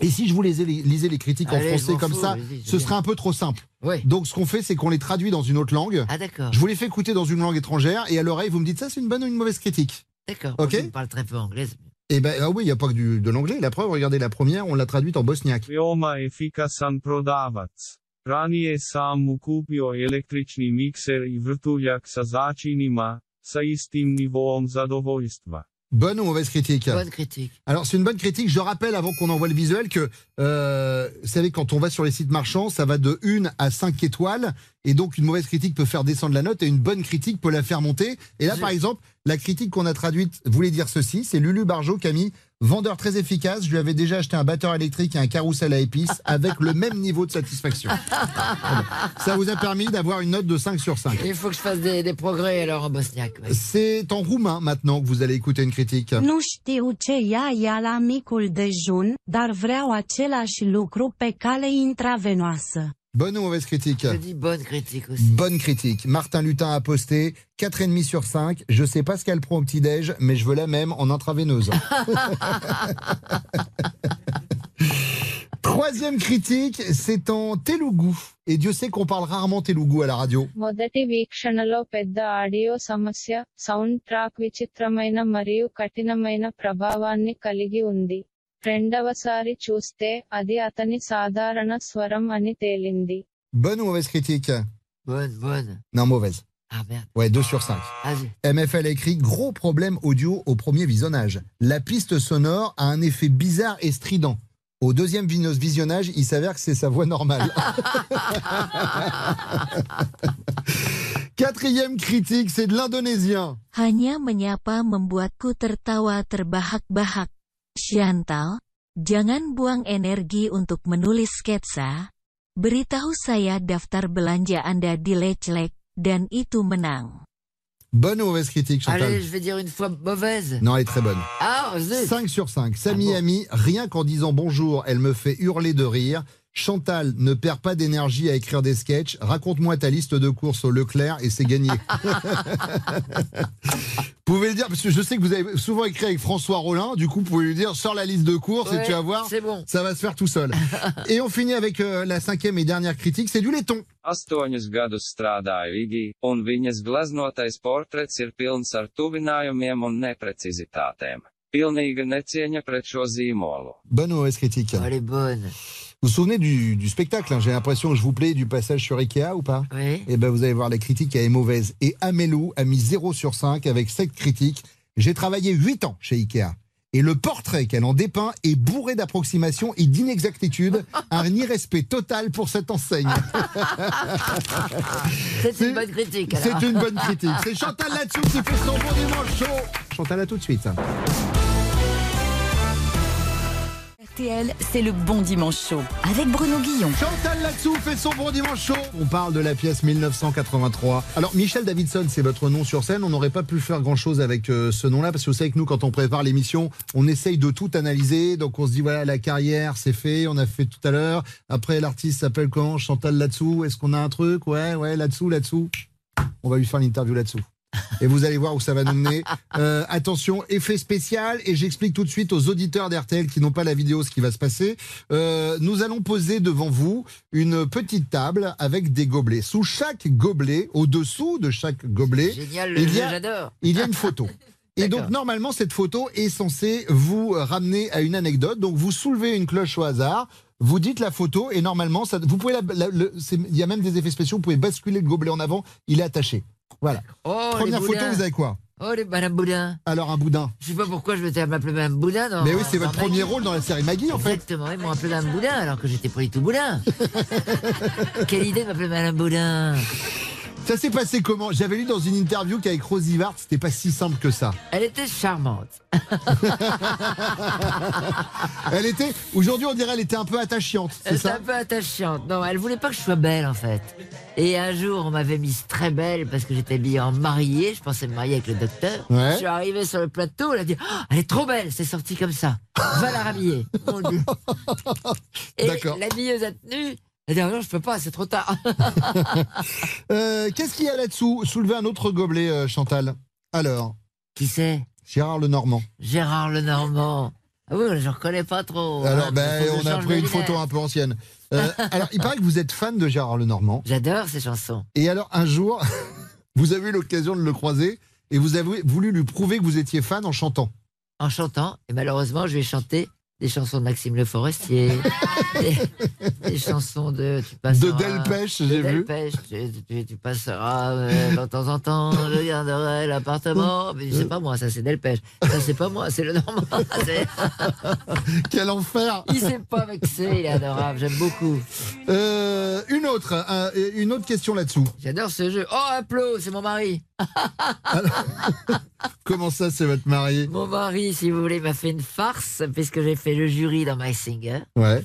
Et si je vous lisais les, lisais les critiques Allez, en français comme fous, ça, ce serait un peu trop simple. Donc, ce qu'on fait, c'est qu'on les traduit dans une autre langue. Ah, d'accord. Je vous les fais écouter dans une langue étrangère et à l'oreille, vous me dites ça, c'est une bonne ou une mauvaise critique? D'accord. Ok. Moi, Je parle très peu anglais. Et ben, ah oui, il n'y a pas que du- de l'anglais. La preuve, regardez la première, on l'a traduite en bosniaque. Veoma efikasan prodavac. Ranije sam mu kupio električni mikser i vrtuljak sa začinima, sa istim nivoom zadovoljstva. Bonne ou mauvaise critique Bonne critique. Alors c'est une bonne critique. Je rappelle avant qu'on envoie le visuel que euh, vous savez quand on va sur les sites marchands, ça va de 1 à 5 étoiles et donc une mauvaise critique peut faire descendre la note et une bonne critique peut la faire monter. Et là Je- par exemple, la critique qu'on a traduite voulait dire ceci, c'est Lulu Barjot qui a mis vendeur très efficace, je lui avais déjà acheté un batteur électrique et un carrousel à épices [LAUGHS] avec le même niveau de satisfaction. [LAUGHS] Ça vous a permis d'avoir une note de 5 sur 5. Il faut que je fasse des, des progrès alors en bosniaque. ouais. C'est en roumain maintenant que vous allez écouter une critique. Nu știu ce ia ea la micul dejun, dar vreau același lucru pe cale intravenoasă. Bonne ou mauvaise critique Je dis bonne critique aussi. Bonne critique. Martin Lutin a posté 4,5 sur 5. Je sais pas ce qu'elle prend au petit-déj, mais je veux la même en intraveineuse. [LAUGHS] Troisième critique, c'est en Telugu. Et Dieu sait qu'on parle rarement Telugu à la radio. మొదటి వీక్షణలో పెద్ద ఆడియో సమస్య sound track విచిత్రమైన మరియు కఠినమైన ప్రభావాన్ని కలిగి ఉంది రెండవసారి చూస్తే అది అతని సాధారణ స్వరం అని తేలింది Bonne ou mauvaise critique Bonne, bonne. Non, mauvaise. Ah merde. Ouais, 2 sur 5. Vas-y. MFL écrit gros problème audio au premier visionnage. La piste sonore a un effet bizarre et strident. Au deuxième vino- visionnage, il s'avère que c'est sa voix normale. [LAUGHS] Quatrième critique, c'est de l'indonésien. Hanya menyapa membuatku tertawa terbahak-bahak. Chantal, jangan buang energi untuk menulis sketsa. Beritahu saya daftar belanja Anda di Lechlek, dan itu menang. Bonne ou mauvaise critique, Chantal Allez, je vais dire une fois mauvaise. Non, elle est très bonne. Ah, zut. 5 sur 5. Samy Ami, rien qu'en disant bonjour, elle me fait hurler de rire. Chantal ne perd pas d'énergie à écrire des sketchs. Raconte-moi ta liste de courses au Leclerc et c'est gagné. Vous [LAUGHS] pouvez le dire, parce que je sais que vous avez souvent écrit avec François Rollin, du coup, vous pouvez lui dire, sors la liste de courses et tu vas voir, c'est bon. ça va se faire tout seul. [LAUGHS] et on finit avec euh, la cinquième et dernière critique, c'est du laiton. Astoņus gadus strādāju Igī, un viņas gleznotais portrets ir pilns ar tuvinājumiem un neprecizitātēm. Pilnīga necieņa pret šo zīmolu. Bonne ou mauvaise critique? Elle est bonne. Vous vous souvenez du, du spectacle hein J'ai l'impression que je vous plais du passage sur Ikea ou pas Oui. Eh ben vous allez voir, la critique elle est mauvaise. Et Amelou a mis 0 sur 5 avec cette critique. J'ai travaillé 8 ans chez Ikea. Et le portrait qu'elle en dépeint est bourré d'approximations et d'inexactitudes. Un irrespect total pour cette enseigne. [LAUGHS] C'est une bonne critique. C'est une bonne critique. C'est Chantal Latsou qui fait son bon dimanche chaud. Chantal, à tout de suite. C'est le bon dimanche chaud avec Bruno Guillon. Chantal Latsou fait son bon dimanche chaud. On parle de la pièce 1983. Alors, Michel Davidson, c'est votre nom sur scène. On n'aurait pas pu faire grand chose avec euh, ce nom-là parce que vous savez que nous, quand on prépare l'émission, on essaye de tout analyser. Donc, on se dit, voilà, la carrière, c'est fait. On a fait tout à l'heure. Après, l'artiste s'appelle comment? Chantal Latsou. Est-ce qu'on a un truc? Ouais, ouais, là-dessous, là-dessous. On va lui faire l'interview là-dessous. Et vous allez voir où ça va nous mener. [LAUGHS] Euh, attention, effet spécial, et j'explique tout de suite aux auditeurs d'RTL qui n'ont pas la vidéo ce qui va se passer. Euh, nous allons poser devant vous une petite table avec des gobelets. Sous chaque gobelet, au-dessous de chaque gobelet, Génial, il, y a, il y a une photo. [LAUGHS] Et donc normalement cette photo est censée vous ramener à une anecdote. Donc vous soulevez une cloche au hasard, vous dites la photo et normalement ça, vous pouvez la- la- le- c'est- il y a même des effets spéciaux. Vous pouvez basculer le gobelet en avant, il est attaché. Voilà. Oh, Première photo, vous avez quoi Oh, les Madame Boudin. Alors un boudin. Je sais pas pourquoi je m'étais m'appeler Madame Boudin dans. Mais oui, c'est votre Maggie. premier rôle dans la série Maggie en fait. Exactement, ils m'ont appelé Madame Boudin alors que j'étais pas du tout Boudin. [LAUGHS] Quelle idée de m'appeler Madame Boudin. Ça s'est passé comment? J'avais lu dans une interview qu'avec Rosie Vart, c'était pas si simple que ça. Elle était charmante. [LAUGHS] Elle était, aujourd'hui on dirait, elle était un peu attachante, Elle était un peu attachante. Non, elle voulait pas que je sois belle en fait. Et un jour, on m'avait mise très belle parce que j'étais habillée en mariée. Je pensais me marier avec le docteur. Ouais. Je suis arrivée sur le plateau. Elle a dit Oh, Elle est trop belle. C'est sorti comme ça. Va la rhabiller. Mon Dieu. [LAUGHS] Et D'accord. l'habilleuse a tenu. Elle a dit Oh Non, je peux pas, c'est trop tard. [LAUGHS] Euh, Qu'est-ce qu'il y a là-dessous Soulevez un autre gobelet, euh, Chantal? Alors? Qui c'est? Gérard Lenormand. Gérard Lenormand. Ah oui, je reconnais pas trop. Alors, hein, ben, que je on a pris une photo un peu ancienne. Euh, [LAUGHS] alors, il paraît que vous êtes fan de Gérard Lenormand. J'adore ces chansons. Et alors, un jour, [LAUGHS] vous avez eu l'occasion de le croiser et vous avez voulu lui prouver que vous étiez fan en chantant. En chantant, et malheureusement, je vais chanter des chansons de Maxime Le Forestier, des, chansons de tu passeras, De Delpech, de j'ai vu. Delpech, tu, tu- tu passeras euh, de temps en temps, je garderai l'appartement. Mais c'est pas moi, ça c'est Delpech. Ça c'est pas moi, c'est le Normand. [LAUGHS] [LAUGHS] Quel enfer Il s'est pas vexé, il est adorable, j'aime beaucoup. Euh, Une autre, un- une autre question là-dessous. J'adore ce jeu. Oh, un plot, c'est mon mari. [LAUGHS] Comment ça, c'est votre mari? Mon mari, si vous voulez, m'a fait une farce puisque j'ai fait le jury dans My Singer. Ouais,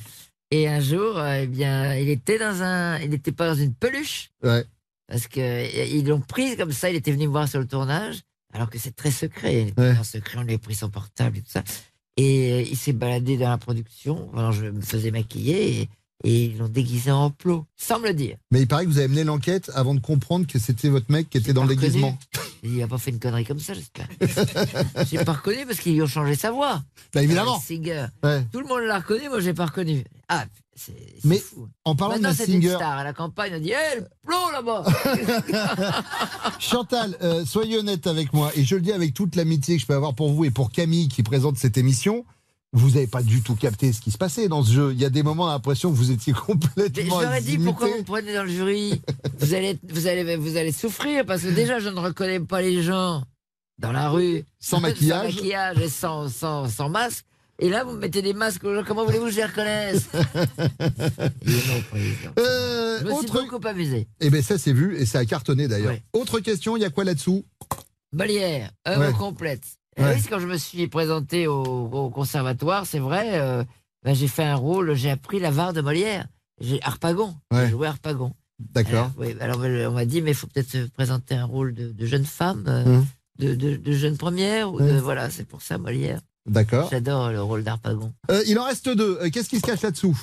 Et un jour, euh, eh bien, il était dans un, il n'était pas dans une peluche ouais. parce que euh, ils l'ont pris comme ça. Il était venu me voir sur le tournage, alors que c'est très secret. Ouais. en secret, on lui a pris son portable et tout ça. Et euh, il s'est baladé dans la production. Alors je me faisais maquiller et, et ils l'ont déguisé en plot, sans me le dire. Mais il paraît que vous avez mené l'enquête avant de comprendre que c'était votre mec qui était dans le déguisement. Il a pas fait une connerie comme ça, j'espère. [LAUGHS] j'ai pas reconnu parce qu'ils lui ont changé sa voix. Bah, évidemment. Ah, Singer. Ouais. Tout le monde l'a reconnu, moi j'ai pas reconnu. Ah, c'est Mais fou. en parlant Maintenant, de une Massinger, star à la campagne. On dit, hé, le plomb là-bas [LAUGHS] Chantal, euh, soyez honnête avec moi, et je le dis avec toute l'amitié que je peux avoir pour vous et pour Camille qui présente cette émission. Vous n'avez pas du tout capté ce qui se passait dans ce jeu. Il y a des moments, l'impression que vous étiez [LAUGHS] complètement leur ai dit, pourquoi vous me prenez dans le jury? Vous allez, vous, allez, vous allez souffrir parce que déjà, je ne reconnais pas les gens dans la rue. Sans [LAUGHS] maquillage. sans maquillage et sans, sans, sans masque. Et là, vous me mettez des masques aux gens. Comment voulez-vous que je les reconnaisse? [LAUGHS] Euh, Je me suis autre... beaucoup amusé. Eh bien, ça, c'est vu, et ça a cartonné d'ailleurs. Ouais. Autre question, il y a quoi là-dessous? Molière, œuvre Ouais. complète. Et Ouais. oui, c'est quand je me suis présenté au, au conservatoire, c'est vrai, euh, ben, j'ai fait un rôle, j'ai appris la var de Molière. J'ai Harpagon, Ouais. j'ai joué Harpagon. D'accord. Alors, oui, alors on m'a dit, mais il faut peut-être se présenter un rôle de, de jeune femme, euh, Hum. de, de, de jeune première, ou voilà, c'est pour ça Molière. D'accord. J'adore le rôle d'Harpagon. Euh, il en reste deux. Euh, Qu'est-ce qui se cache là-dessous?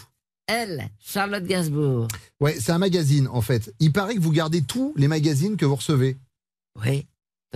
Elle, Charlotte Gainsbourg. Ouais, c'est un magazine en fait. Il paraît que vous gardez tous les magazines que vous recevez. Oui.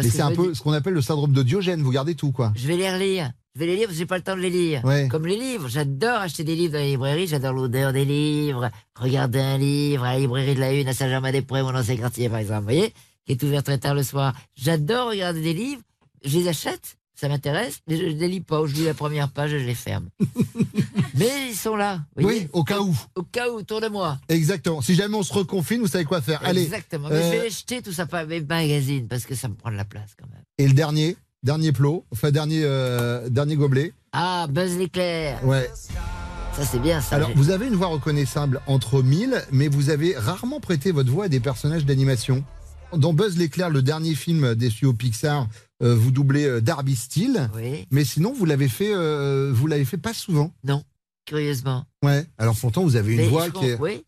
Parce c'est un peu ce qu'on appelle le syndrome de Diogène. Vous gardez tout quoi. Je vais les relire. Je vais les lire parce que j'ai pas le temps de les lire. Ouais. Comme les livres. J'adore acheter des livres dans les librairies. J'adore l'odeur des livres. Regarder un livre à la librairie de la Une à Saint-Germain-des-Prés, mon ancien quartier, par exemple. Vous voyez? Qui est ouvert très tard le soir. J'adore regarder des livres. Je les achète. Ça m'intéresse. Mais je ne les lis pas. Je lis la première page et je les ferme. [LAUGHS] mais ils sont là. Oui, au cas où. Au cas où, autour de moi. Exactement. Si jamais on se reconfine, vous savez quoi faire. Allez. Exactement. Mais euh, je vais les jeter tout ça, pas mes magazines, parce que ça me prend de la place quand même. Et le dernier, dernier plot, enfin dernier, euh, dernier gobelet. Ah, Buzz l'éclair. Ouais. Ça, c'est bien, ça. Alors, vous avez une voix reconnaissable entre mille, mais vous avez rarement prêté votre voix à des personnages d'animation. Dans Buzz l'éclair, le dernier film des studios Pixar, euh, vous doublez euh, Darby Steele, Oui, mais sinon vous l'avez fait, euh, vous l'avez fait pas souvent. curieusement. Ouais. Alors pourtant vous avez une Mais voix qui est. Oui.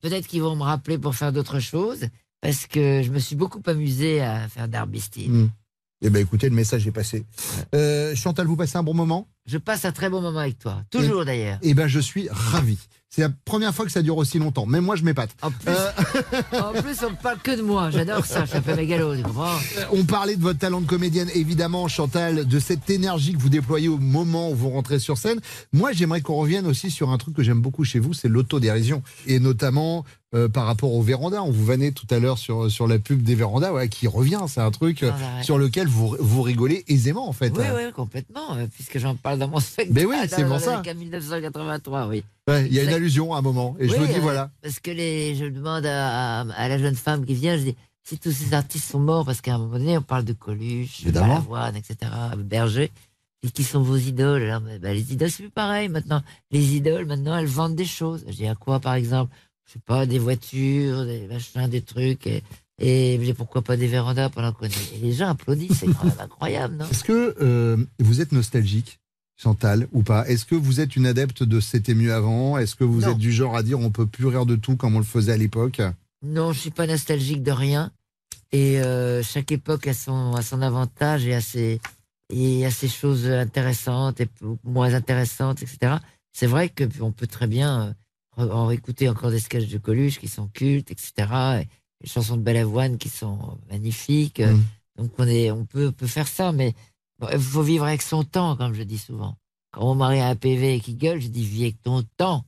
Peut-être qu'ils vont me rappeler pour faire d'autres choses, parce que je me suis beaucoup amusé à faire Darby Steele. Hmm. Eh ben écoutez, le message est passé. Euh, Chantal, vous passez un bon moment? Je passe un très bon moment avec toi. Toujours d'ailleurs. Eh ben je suis ravi. C'est la première fois que ça dure aussi longtemps. Même moi, je m'épate. En plus, Euh, en plus, on ne parle que de moi. J'adore ça. Je suis un peu mégalo, tu comprends? On parlait de votre talent de comédienne, évidemment, Chantal, de cette énergie que vous déployez au moment où vous rentrez sur scène. Moi, j'aimerais qu'on revienne aussi sur un truc que j'aime beaucoup chez vous, c'est l'autodérision. Et notamment euh, par rapport au véranda. On vous vannait tout à l'heure sur, sur la pub des vérandas, ouais, qui revient. C'est un truc euh, Sans arrêt. sur lequel vous, vous rigolez aisément, en fait. Oui, oui, complètement, euh, puisque j'en parle dans mon spectacle. Mais oui, c'est pour ça. En 1983, oui. Ouais, Il y a une allusion à un moment. Et je me dis, euh, voilà. Parce que les, je demande à, la jeune femme qui vient, je dis, si tous ces artistes sont morts, parce qu'à un moment donné, on parle de Coluche, Évidemment. Balavoine, etc., Berger, et qui sont vos idoles Alors, bah, bah, Les idoles, c'est plus pareil maintenant. Les idoles, maintenant, elles vendent des choses. Je dis, à quoi, par exemple Je sais pas, des voitures, des machins, des trucs, et, et pourquoi pas des vérandas pendant qu'on est... Et les gens applaudissent, c'est quand même incroyable, non? Est-ce que euh, vous êtes nostalgique, Chantal, ou pas? Est-ce que vous êtes une adepte de C'était mieux avant? Est-ce que vous Non. êtes du genre à dire on peut plus rire de tout comme on le faisait à l'époque? Non, je suis pas nostalgique de rien. Et euh, chaque époque a son, a son avantage et a ses, et a ses choses intéressantes et moins intéressantes, etc. C'est vrai que on peut très bien euh, en écouter encore des sketchs de Coluche qui sont cultes, etc. Et les chansons de Balavoine qui sont magnifiques. Mm. Donc on est, on peut, peut faire ça, mais bon, il faut vivre avec son temps, comme je dis souvent. Quand mon mari a un PV qui gueule, je dis vis avec ton temps.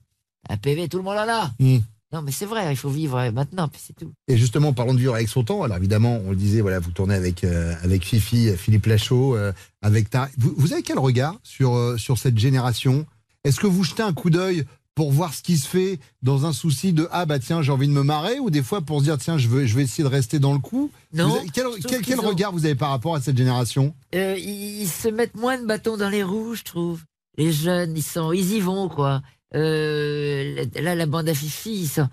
Un PV, tout le monde en a. Mm. Non, mais c'est vrai, il faut vivre maintenant, puis c'est tout. Et justement, parlons de vivre avec son temps. Alors évidemment, on le disait, voilà, vous tournez avec euh, avec Fifi, Philippe Lachaud, euh, avec ta. Vous, vous avez quel regard sur euh, sur cette génération? Est-ce que vous jetez un coup d'œil pour voir ce qui se fait dans un souci de ah bah tiens j'ai envie de me marrer ou des fois pour se dire tiens je veux je vais essayer de rester dans le coup. Non, Vous avez- quel quel- quel qu'ils ont- regard vous avez par rapport à cette génération? Euh, ils, ils se mettent moins de bâtons dans les roues, je trouve. Les jeunes, ils sont, ils y vont quoi. Euh, là, la bande à Fifi, ils, sont,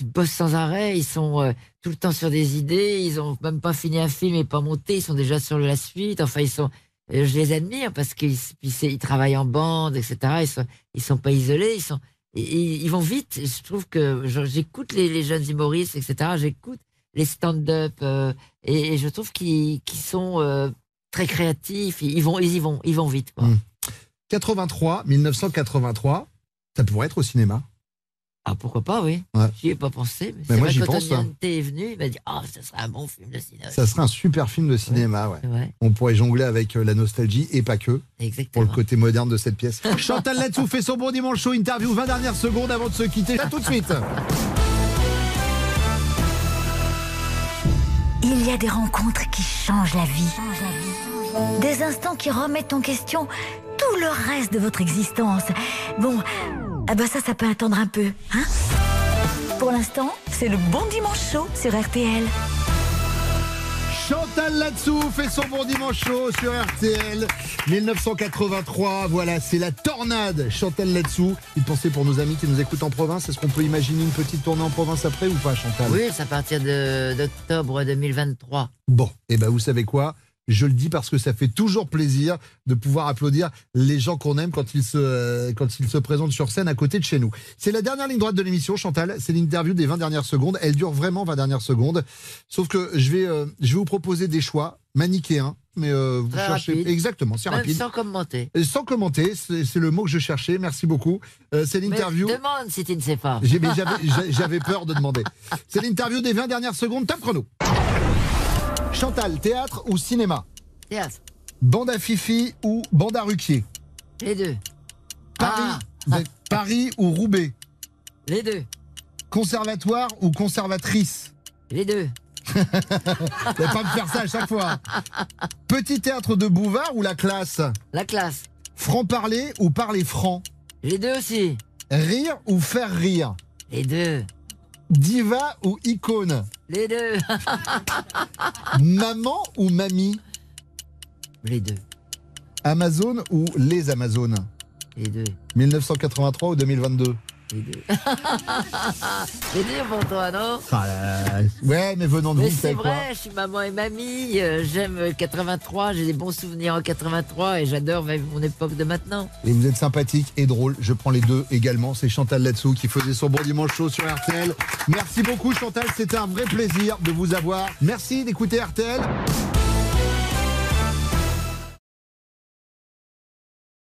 ils bossent sans arrêt, ils sont euh, tout le temps sur des idées. Ils ont même pas fini un film et pas monté, ils sont déjà sur la suite. Enfin, ils sont, je les admire parce qu'ils travaillent en bande, etc. Ils sont, sont pas isolés, ils sont, ils, ils- vont vite. Je trouve que j'écoute les, jeunes humoristes, etc. J'écoute les stand-up euh, et, je trouve qu'ils sont euh, très créatifs. Ils vont, ils y vont, ils vont vite. Quoi. 83, 1983, ça pourrait être au cinéma. Ah pourquoi pas, oui. Ouais. J'y ai pas pensé. Mais, Mais moi, j'y quand pense, Tony hein. Est venu, il m'a dit Ah, ça serait un bon film de cinéma. Ça serait un super film de cinéma, ouais. Ouais. On pourrait jongler avec euh, la nostalgie et pas que. Pour Exactement. le côté moderne de cette pièce. [LAUGHS] Chantal Latsou fait son bon dimanche show interview 20 dernières secondes avant de se quitter. À tout de suite. Il y a des rencontres qui changent la vie. Des instants qui remettent en question tout le reste de votre existence. Bon, ah bah ça, ça peut attendre un peu, hein? Pour l'instant, c'est le bon dimanche chaud sur RTL. Chantal Latsou fait son bon dimanche show sur RTL 1983. Voilà, c'est la tornade. Chantal Latsou. Une pensée pour nos amis qui nous écoutent en province. Est-ce qu'on peut imaginer une petite tournée en province après ou pas, Chantal? Oui, c'est à partir de- d'octobre 2023. Bon, et ben vous savez quoi? Je le dis parce que ça fait toujours plaisir de pouvoir applaudir les gens qu'on aime quand ils, se, euh, quand ils se présentent sur scène à côté de chez nous. C'est la dernière ligne droite de l'émission, Chantal. C'est l'interview des 20 dernières secondes. Elle dure vraiment 20 dernières secondes. Sauf que je vais, euh, je vais vous proposer des choix manichéens. Mais euh, vous Très cherchez. rapide. Exactement, c'est rapide. sans commenter. Et Sans commenter, c'est le mot que je cherchais. Merci beaucoup. Euh, c'est l'interview. demande si tu ne sais pas. J'avais peur de demander. C'est l'interview des 20 dernières secondes. Top chrono. Chantal, théâtre ou cinéma Théâtre. Bande à Fifi ou bande à Ruquier Les deux. Paris, êtes Paris ou Roubaix Les deux. Conservatoire ou conservatrice Les deux. N'allez pas me faire ça à chaque fois. Petit théâtre de Bouvard ou la classe La classe. Franc-parler ou parler franc Les deux aussi. Rire ou faire rire Les deux. Diva ou icône Les deux. [LAUGHS] Maman ou mamie Les deux. Amazon ou les Amazones Les deux. 1983 ou 2022 Les deux. C'est dur pour toi, non Ouais, mais venant de Mais vous, c'est quoi vrai, je suis maman et mamie, euh, j'aime 83, j'ai des bons souvenirs en 83 et j'adore mon époque de maintenant. Et vous êtes sympathique et drôle. Je prends les deux également. C'est Chantal Latsou qui faisait son bon dimanche chaud sur RTL. Merci beaucoup Chantal, c'était un vrai plaisir de vous avoir. Merci d'écouter RTL.